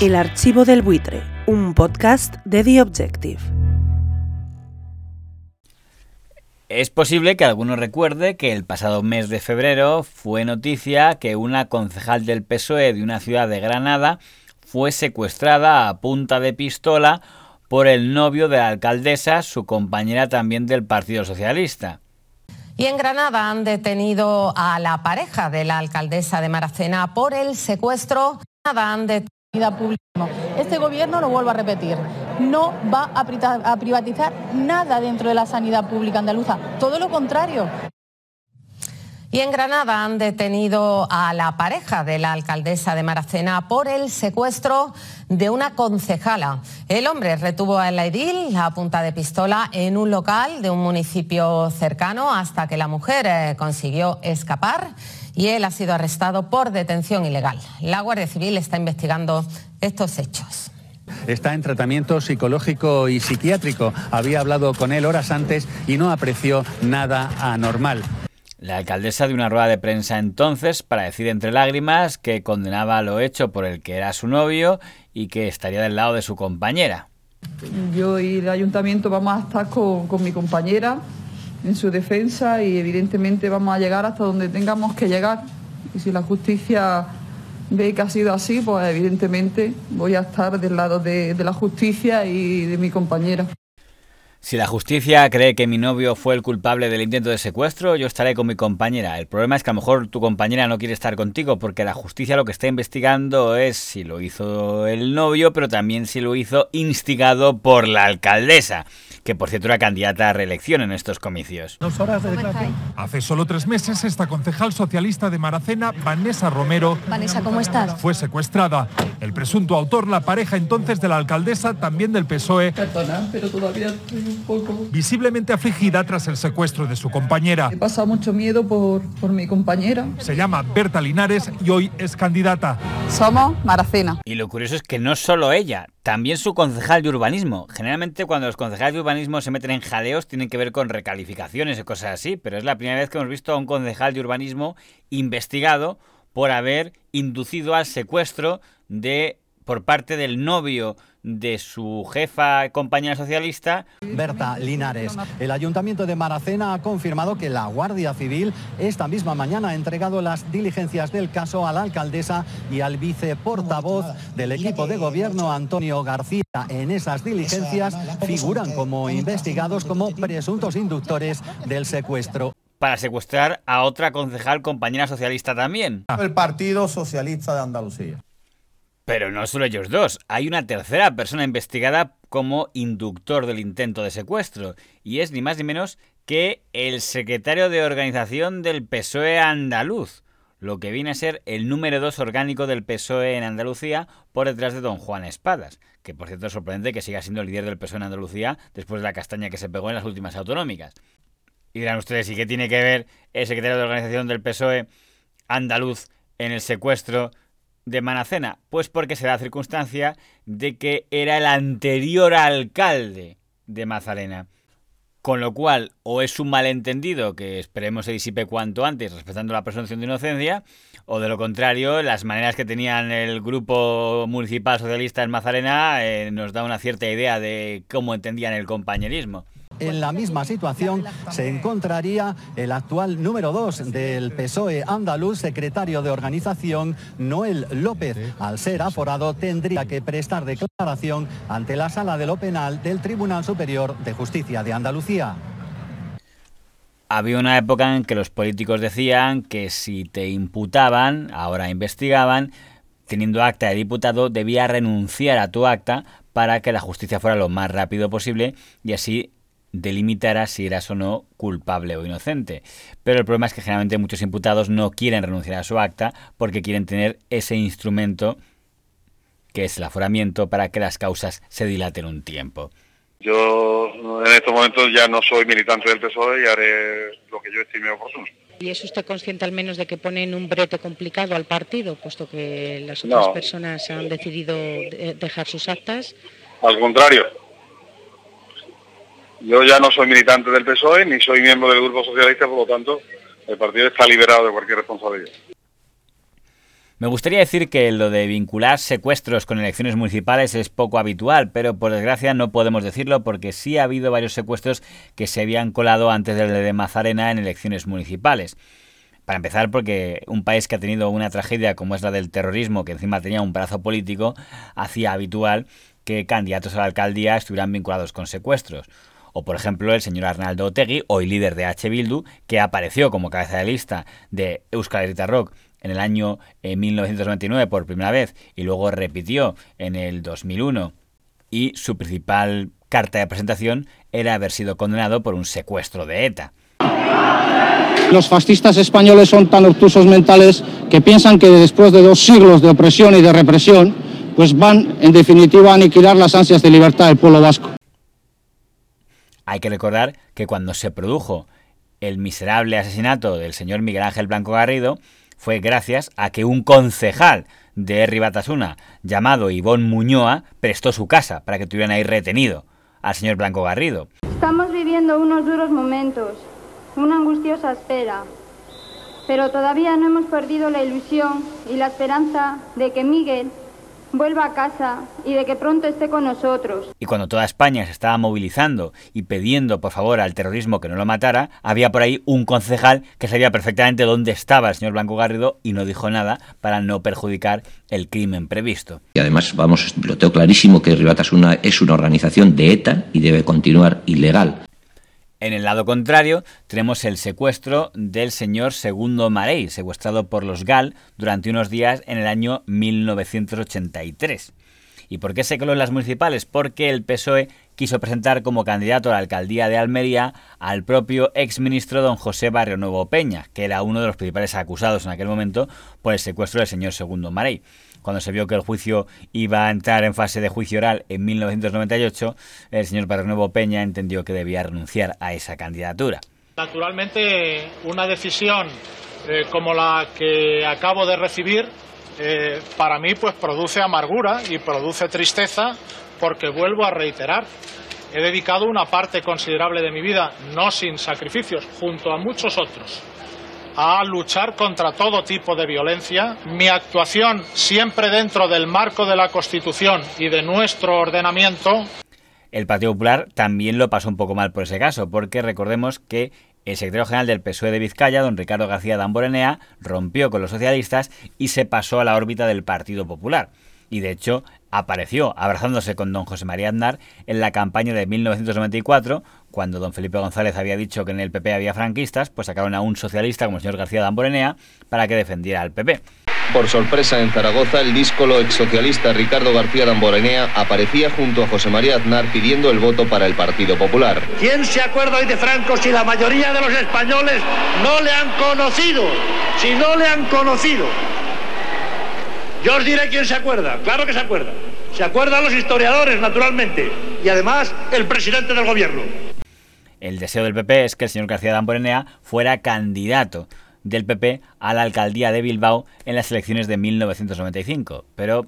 El archivo del buitre, un podcast de The Objective. Es posible que alguno recuerde que el pasado mes de febrero fue noticia que una concejal del PSOE de una ciudad de Granada fue secuestrada a punta de pistola por el novio de la alcaldesa, su compañera también del Partido Socialista. Y en Granada han detenido a la pareja de la alcaldesa de Maracena por el secuestro. Han este gobierno, lo vuelvo a repetir, no va a privatizar nada dentro de la sanidad pública andaluza, todo lo contrario. Y en Granada han detenido a la pareja de la alcaldesa de Maracena por el secuestro de una concejala. El hombre retuvo a la edil a punta de pistola en un local de un municipio cercano hasta que la mujer eh, consiguió escapar y él ha sido arrestado por detención ilegal. La Guardia Civil está investigando estos hechos. Está en tratamiento psicológico y psiquiátrico. Había hablado con él horas antes y no apreció nada anormal. La alcaldesa de una rueda de prensa entonces para decir entre lágrimas que condenaba lo hecho por el que era su novio y que estaría del lado de su compañera. Yo y el ayuntamiento vamos a estar con, con mi compañera en su defensa y evidentemente vamos a llegar hasta donde tengamos que llegar. Y si la justicia ve que ha sido así, pues evidentemente voy a estar del lado de, la justicia y de mi compañera. Si la justicia cree que mi novio fue el culpable del intento de secuestro, yo estaré con mi compañera. El problema es que a lo mejor tu compañera no quiere estar contigo porque la justicia lo que está investigando es si lo hizo el novio, pero también si lo hizo instigado por la alcaldesa que por cierto era candidata a reelección en estos comicios. Dos horas de Hace solo tres meses, esta concejal socialista de Maracena, Vanessa Romero, Vanessa, ¿cómo estás? fue secuestrada. El presunto autor, la pareja entonces de la alcaldesa, también del PSOE, Perdona, pero todavía estoy un poco... visiblemente afligida tras el secuestro de su compañera. He pasado mucho miedo por, por mi compañera. Se llama Berta Linares y hoy es candidata. Somos Maracena. Y lo curioso es que no solo ella, también su concejal de urbanismo. Generalmente cuando los concejales de urbanismo se meten en jaleos tienen que ver con recalificaciones y cosas así, pero es la primera vez que hemos visto a un concejal de urbanismo investigado por haber inducido al secuestro de por parte del novio de su jefa compañera socialista. Berta Linares. El Ayuntamiento de Maracena ha confirmado que la Guardia Civil esta misma mañana ha entregado las diligencias del caso a la alcaldesa y al viceportavoz del equipo de gobierno, Antonio García. En esas diligencias figuran como investigados como presuntos inductores del secuestro. Para secuestrar a otra concejal compañera socialista también. El Partido Socialista de Andalucía. Pero no solo ellos dos, hay una tercera persona investigada como inductor del intento de secuestro, y es ni más ni menos que el secretario de organización del PSOE andaluz, lo que viene a ser el número dos orgánico del PSOE en Andalucía por detrás de don Juan Espadas, que por cierto es sorprendente que siga siendo el líder del PSOE en Andalucía después de la castaña que se pegó en las últimas autonómicas. Y dirán ustedes, ¿y qué tiene que ver el secretario de organización del PSOE andaluz en el secuestro de Manacena? Pues porque se da circunstancia de que era el anterior alcalde de Mazarena. Con lo cual, o es un malentendido que esperemos se disipe cuanto antes, respetando la presunción de inocencia, o de lo contrario, las maneras que tenían el grupo municipal socialista en Mazarena eh, nos da una cierta idea de cómo entendían el compañerismo. En la misma situación se encontraría el actual número 2 del PSOE andaluz, secretario de organización, Noel López. Al ser aforado tendría que prestar declaración ante la sala de lo penal del Tribunal Superior de Justicia de Andalucía. Había una época en que los políticos decían que si te imputaban, ahora investigaban, teniendo acta de diputado, debía renunciar a tu acta para que la justicia fuera lo más rápido posible y así delimitara si eras o no culpable o inocente. Pero el problema es que generalmente muchos imputados no quieren renunciar a su acta porque quieren tener ese instrumento que es el aforamiento para que las causas se dilaten un tiempo. Yo en estos momentos ya no soy militante del PSOE y haré lo que yo estime oportuno. ¿Y es usted consciente al menos de que ponen un brete complicado al partido, puesto que las otras No. personas han decidido de- dejar sus actas? Al contrario, yo ya no soy militante del PSOE ni soy miembro del Grupo Socialista, por lo tanto, el partido está liberado de cualquier responsabilidad. Me gustaría decir que lo de vincular secuestros con elecciones municipales es poco habitual, pero por desgracia no podemos decirlo porque sí ha habido varios secuestros que se habían colado antes del de Mazarena en elecciones municipales. Para empezar, porque un país que ha tenido una tragedia como es la del terrorismo, que encima tenía un brazo político, hacía habitual que candidatos a la alcaldía estuvieran vinculados con secuestros. O por ejemplo el señor Arnaldo Otegui, hoy líder de H. Bildu, que apareció como cabeza de lista de Euskal Herita Rock en el año 1999 eh, por primera vez y luego repitió en el 2001 y su principal carta de presentación era haber sido condenado por un secuestro de ETA. Los fascistas españoles son tan obtusos mentales que piensan que después de dos siglos de opresión y de represión, pues van en definitiva a aniquilar las ansias de libertad del pueblo vasco. Hay que recordar que cuando se produjo el miserable asesinato del señor Miguel Ángel Blanco Garrido, fue gracias a que un concejal de Ribatasuna llamado Ivón Muñoa prestó su casa para que tuvieran ahí retenido al señor Blanco Garrido. Estamos viviendo unos duros momentos, una angustiosa espera, pero todavía no hemos perdido la ilusión y la esperanza de que Miguel vuelva a casa y de que pronto esté con nosotros. Y cuando toda España se estaba movilizando y pidiendo por favor al terrorismo que no lo matara, había por ahí un concejal que sabía perfectamente dónde estaba el señor Blanco Garrido y no dijo nada para no perjudicar el crimen previsto. Y además, vamos, lo tengo clarísimo que Ribatasuna es una organización de ETA y debe continuar ilegal. En el lado contrario, tenemos el secuestro del señor Segundo Marey, secuestrado por los GAL durante unos días en el año 1983. ¿Y por qué se coló en las municipales? Porque el PSOE quiso presentar como candidato a la alcaldía de Almería al propio exministro don José Barrio Nuevo Peña, que era uno de los principales acusados en aquel momento por el secuestro del señor Segundo Marey cuando se vio que el juicio iba a entrar en fase de juicio oral en 1998, el señor Nuevo Peña entendió que debía renunciar a esa candidatura. Naturalmente, una decisión eh, como la que acabo de recibir, eh, para mí pues produce amargura y produce tristeza porque vuelvo a reiterar, he dedicado una parte considerable de mi vida, no sin sacrificios, junto a muchos otros, a luchar contra todo tipo de violencia. Mi actuación siempre dentro del marco de la Constitución y de nuestro ordenamiento. El Partido Popular también lo pasó un poco mal por ese caso, porque recordemos que el secretario general del PSOE de Vizcaya, don Ricardo García Damborenea, rompió con los socialistas y se pasó a la órbita del Partido Popular. Y de hecho, apareció abrazándose con don José María Aznar en la campaña de 1994, cuando don Felipe González había dicho que en el PP había franquistas, pues sacaron a un socialista como el señor García Damborenea para que defendiera al PP. Por sorpresa en Zaragoza, el díscolo exsocialista Ricardo García Damborenea aparecía junto a José María Aznar pidiendo el voto para el Partido Popular. ¿Quién se acuerda hoy de Franco si la mayoría de los españoles no le han conocido? Si no le han conocido. Yo os diré quién se acuerda, claro que se acuerda. Se acuerdan los historiadores, naturalmente, y además el presidente del gobierno. El deseo del PP es que el señor García Damborenea fuera candidato del PP a la alcaldía de Bilbao en las elecciones de 1995. Pero,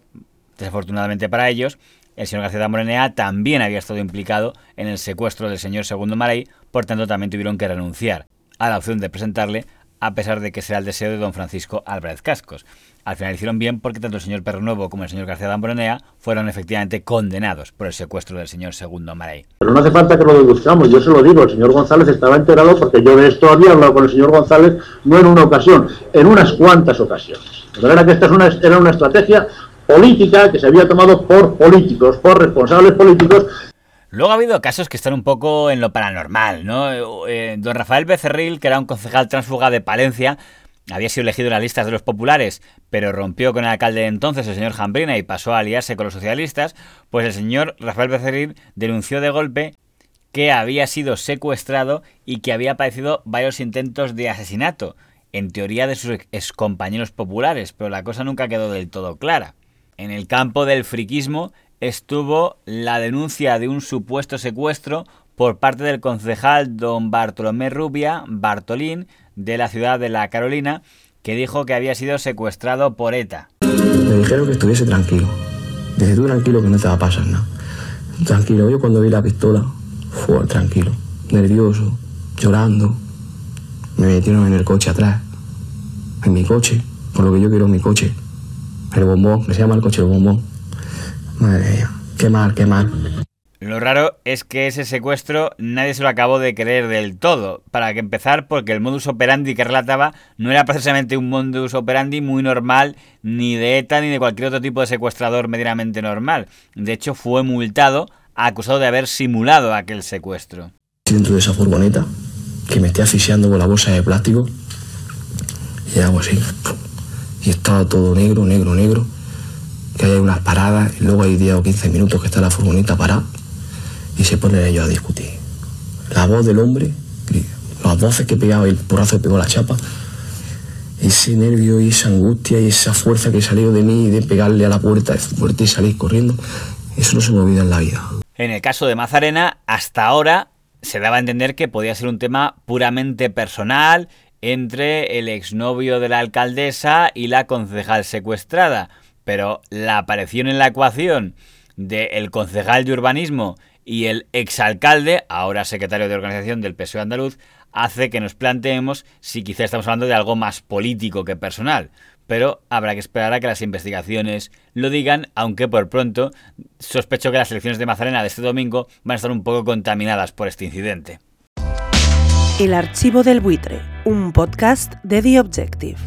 desafortunadamente para ellos, el señor García Damborenea también había estado implicado en el secuestro del señor Segundo Maray, por tanto también tuvieron que renunciar a la opción de presentarle a pesar de que sea el deseo de don Francisco Álvarez Cascos. Al final hicieron bien porque tanto el señor Perro Nuevo como el señor García Damborenea fueron efectivamente condenados por el secuestro del señor Segundo Maray. Pero no hace falta que lo deduzcamos, yo se lo digo, el señor González estaba enterado porque yo de esto había hablado con el señor González no en una ocasión, en unas cuantas ocasiones. De manera que esta es una, era una estrategia política que se había tomado por políticos, por responsables políticos Luego ha habido casos que están un poco en lo paranormal, ¿no? Eh, don Rafael Becerril, que era un concejal transfuga de Palencia, había sido elegido en las listas de los populares, pero rompió con el alcalde de entonces, el señor Jambrina, y pasó a aliarse con los socialistas, pues el señor Rafael Becerril denunció de golpe que había sido secuestrado y que había padecido varios intentos de asesinato, en teoría de sus excompañeros populares, pero la cosa nunca quedó del todo clara. En el campo del friquismo, estuvo la denuncia de un supuesto secuestro por parte del concejal don Bartolomé Rubia Bartolín de la ciudad de La Carolina, que dijo que había sido secuestrado por ETA. Me dijeron que estuviese tranquilo. Desde tú tranquilo que no te va a pasar nada. Tranquilo, yo cuando vi la pistola, fue tranquilo, nervioso, llorando. Me metieron en el coche atrás, en mi coche, por lo que yo quiero mi coche. El bombón, que se llama el coche del bombón. Madre mía, qué mal, qué mal. Lo raro es que ese secuestro nadie se lo acabó de creer del todo. Para que empezar, porque el modus operandi que relataba no era precisamente un modus operandi muy normal ni de ETA ni de cualquier otro tipo de secuestrador medianamente normal. De hecho, fue multado, acusado de haber simulado aquel secuestro. Dentro de esa furgoneta, que me esté asfixiando con la bolsa de plástico, y hago así. Y estaba todo negro, negro, negro. Que hay unas paradas, y luego hay 10 o 15 minutos que está la furgoneta parada y se ponen ellos a discutir. La voz del hombre, las voces que pegaba, el porrazo que pegó la chapa, ese nervio y esa angustia y esa fuerza que salió de mí de pegarle a la puerta fuerte y salir corriendo, eso no se me olvida en la vida. En el caso de Mazarena, hasta ahora se daba a entender que podía ser un tema puramente personal entre el exnovio de la alcaldesa y la concejal secuestrada, pero la aparición en la ecuación del concejal de urbanismo y el exalcalde, ahora secretario de organización del PSOE andaluz, hace que nos planteemos si quizá estamos hablando de algo más político que personal. Pero habrá que esperar a que las investigaciones lo digan, aunque por pronto sospecho que las elecciones de Mazarena de este domingo van a estar un poco contaminadas por este incidente. El archivo del buitre, un podcast de The Objective.